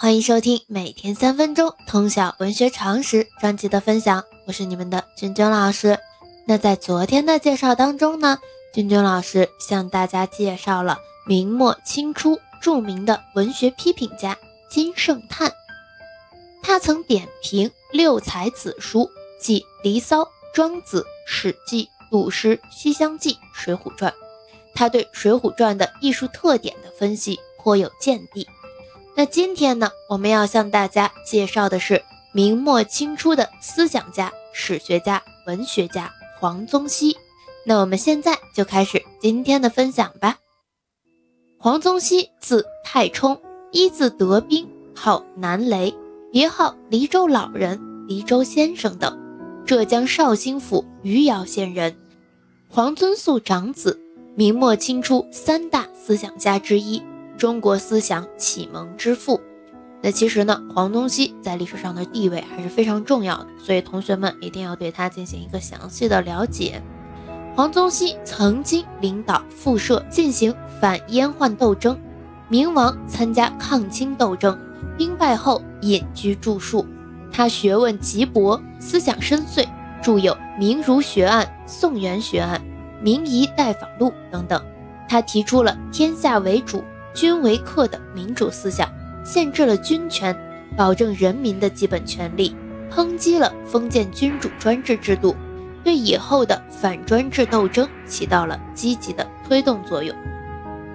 欢迎收听每天三分钟通晓文学常识专辑的分享，我是你们的君君老师。那在昨天的介绍当中呢，君君老师向大家介绍了明末清初著名的文学批评家金圣叹，他曾点评六才子书，即《离骚》《庄子》《史记》《杜诗》《西厢记》《水浒传》，他对《水浒传》的艺术特点的分析颇有见地。那今天呢，我们要向大家介绍的是明末清初的思想家、史学家、文学家黄宗羲。那我们现在就开始今天的分享吧。黄宗羲字太冲，一字德彬，号南雷，别号黎州老人、黎州先生等，浙江绍兴府余姚县人，黄遵素长子，明末清初三大思想家之一。中国思想启蒙之父，那其实呢，黄宗羲在历史上的地位还是非常重要的，所以同学们一定要对他进行一个详细的了解。黄宗羲曾经领导复社进行反阉宦斗争，明亡参加抗清斗争，兵败后隐居著述。他学问极博，思想深邃，著有《明儒学案》《宋元学案》《明夷待访录》等等。他提出了天下为主。君为客的民主思想，限制了军权，保证人民的基本权利，抨击了封建君主专制制度，对以后的反专制斗争起到了积极的推动作用。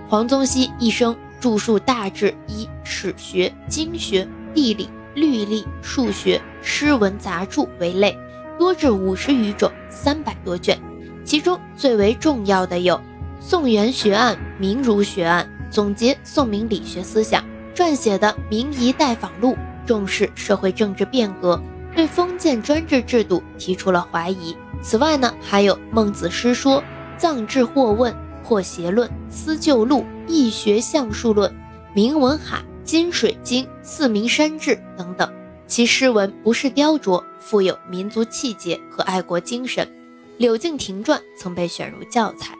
黄宗羲一生著述大致以史学、经学、地理、律历、数学、诗文杂著为类，多至五十余种，三百多卷，其中最为重要的有《宋元学案》《明儒学案》。总结宋明理学思想，撰写的《明夷待访录》重视社会政治变革，对封建专制制度提出了怀疑。此外呢，还有《孟子诗说》《藏志或问》《破邪论》《思旧录》《易学象数论》《明文海》《金水经》《四明山志》等等。其诗文不是雕琢，富有民族气节和爱国精神。《柳敬亭传》曾被选入教材。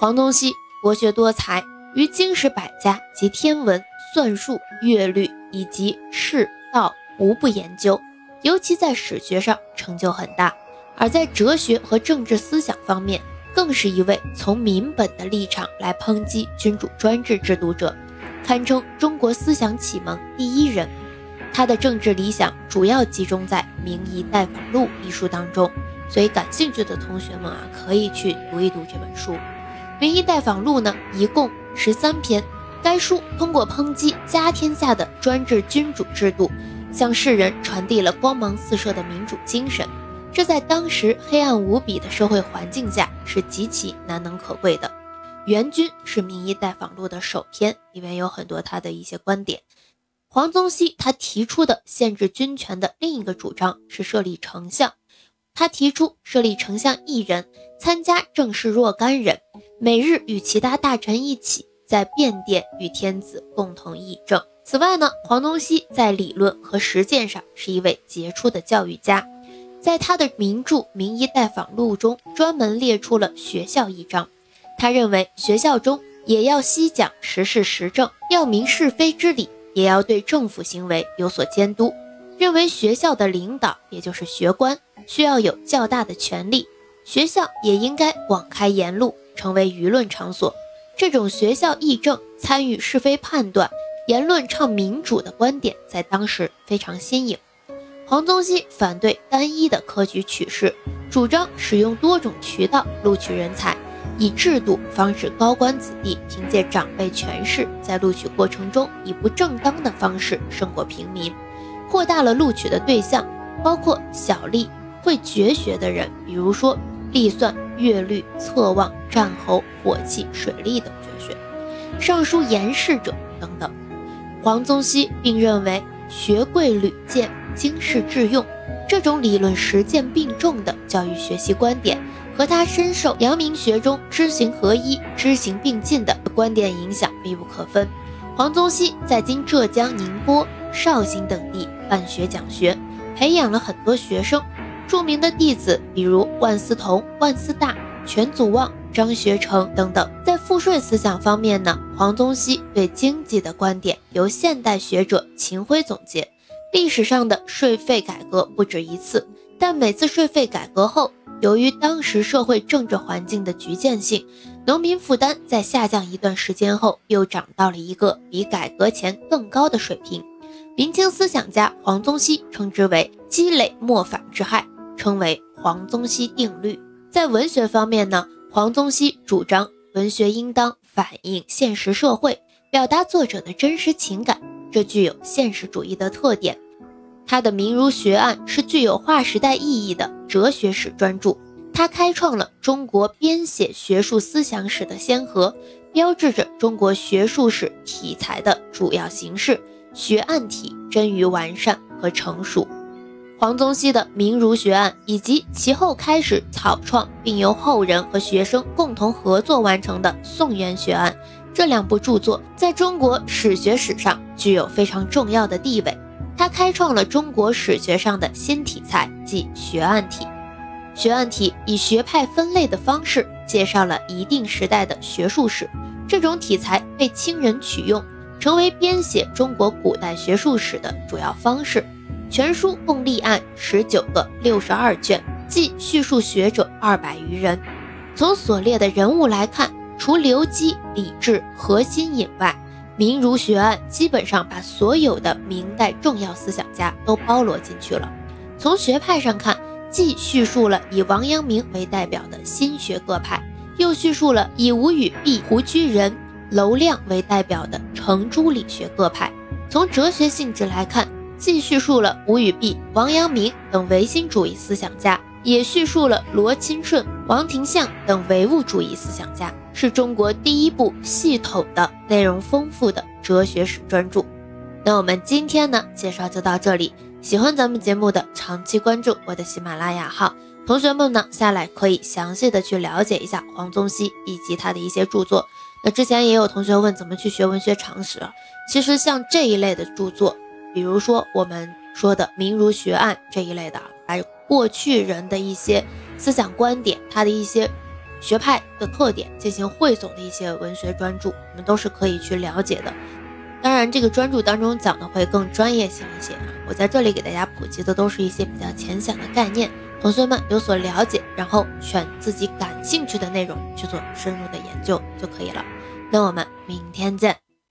黄宗羲博学多才。于经史百家及天文、算术、乐律以及世道无不研究，尤其在史学上成就很大，而在哲学和政治思想方面，更是一位从民本的立场来抨击君主专制制度者，堪称中国思想启蒙第一人。他的政治理想主要集中在《明夷待访录》一书当中，所以感兴趣的同学们啊，可以去读一读这本书。《明夷待访录》呢，一共。十三篇，该书通过抨击家天下的专制君主制度，向世人传递了光芒四射的民主精神。这在当时黑暗无比的社会环境下是极其难能可贵的。《元君》是《明夷待访录》的首篇，里面有很多他的一些观点。黄宗羲他提出的限制军权的另一个主张是设立丞相，他提出设立丞相一人，参加政事若干人。每日与其他大臣一起在便殿与天子共同议政。此外呢，黄宗羲在理论和实践上是一位杰出的教育家，在他的名著《明夷待访录》中专门列出了学校一章。他认为学校中也要悉讲时事时政，要明是非之理，也要对政府行为有所监督。认为学校的领导，也就是学官，需要有较大的权力，学校也应该广开言路。成为舆论场所，这种学校议政、参与是非判断、言论倡民主的观点，在当时非常新颖。黄宗羲反对单一的科举取士，主张使用多种渠道录取人才，以制度防止高官子弟凭借长辈权势，在录取过程中以不正当的方式胜过平民，扩大了录取的对象，包括小吏、会绝学的人，比如说。历算、乐律、测望、战侯、火器、水利等绝学，尚书言事者等等。黄宗羲并认为学贵履贱，经世致用这种理论实践并重的教育学习观点，和他深受阳明学中知行合一、知行并进的观点影响密不可分。黄宗羲在今浙江宁波、绍兴等地办学讲学，培养了很多学生。著名的弟子，比如万思彤、万思大、全祖望、张学成等等。在赋税思想方面呢，黄宗羲对经济的观点由现代学者秦晖总结。历史上的税费改革不止一次，但每次税费改革后，由于当时社会政治环境的局限性，农民负担在下降一段时间后，又涨到了一个比改革前更高的水平。明清思想家黄宗羲称之为“积累莫反之害”，称为黄宗羲定律。在文学方面呢，黄宗羲主张文学应当反映现实社会，表达作者的真实情感，这具有现实主义的特点。他的《明儒学案》是具有划时代意义的哲学史专著，他开创了中国编写学术思想史的先河，标志着中国学术史题材的主要形式。学案体臻于完善和成熟。黄宗羲的《明儒学案》以及其后开始草创并由后人和学生共同合作完成的《宋元学案》，这两部著作在中国史学史上具有非常重要的地位。它开创了中国史学上的新题材，即学案体。学案体以学派分类的方式介绍了一定时代的学术史，这种题材被清人取用。成为编写中国古代学术史的主要方式。全书共立案十九个，六十二卷，记叙述学者二百余人。从所列的人物来看，除刘基、李治、何心隐外，《明儒学案》基本上把所有的明代重要思想家都包罗进去了。从学派上看，既叙述了以王阳明为代表的心学各派，又叙述了以吴语弼、胡居仁。娄亮为代表的程朱理学各派，从哲学性质来看，既叙述了吴语弼、王阳明等唯心主义思想家，也叙述了罗钦顺、王廷相等唯物主义思想家，是中国第一部系统的、内容丰富的哲学史专著。那我们今天呢，介绍就到这里。喜欢咱们节目的，长期关注我的喜马拉雅号，同学们呢，下来可以详细的去了解一下黄宗羲以及他的一些著作。那之前也有同学问怎么去学文学常识，其实像这一类的著作，比如说我们说的《明儒学案》这一类的，把过去人的一些思想观点、他的一些学派的特点进行汇总的一些文学专著，我们都是可以去了解的。当然，这个专著当中讲的会更专业性一些啊，我在这里给大家普及的都是一些比较浅显的概念。同学们有所了解，然后选自己感兴趣的内容去做深入的研究就可以了。那我们明天见。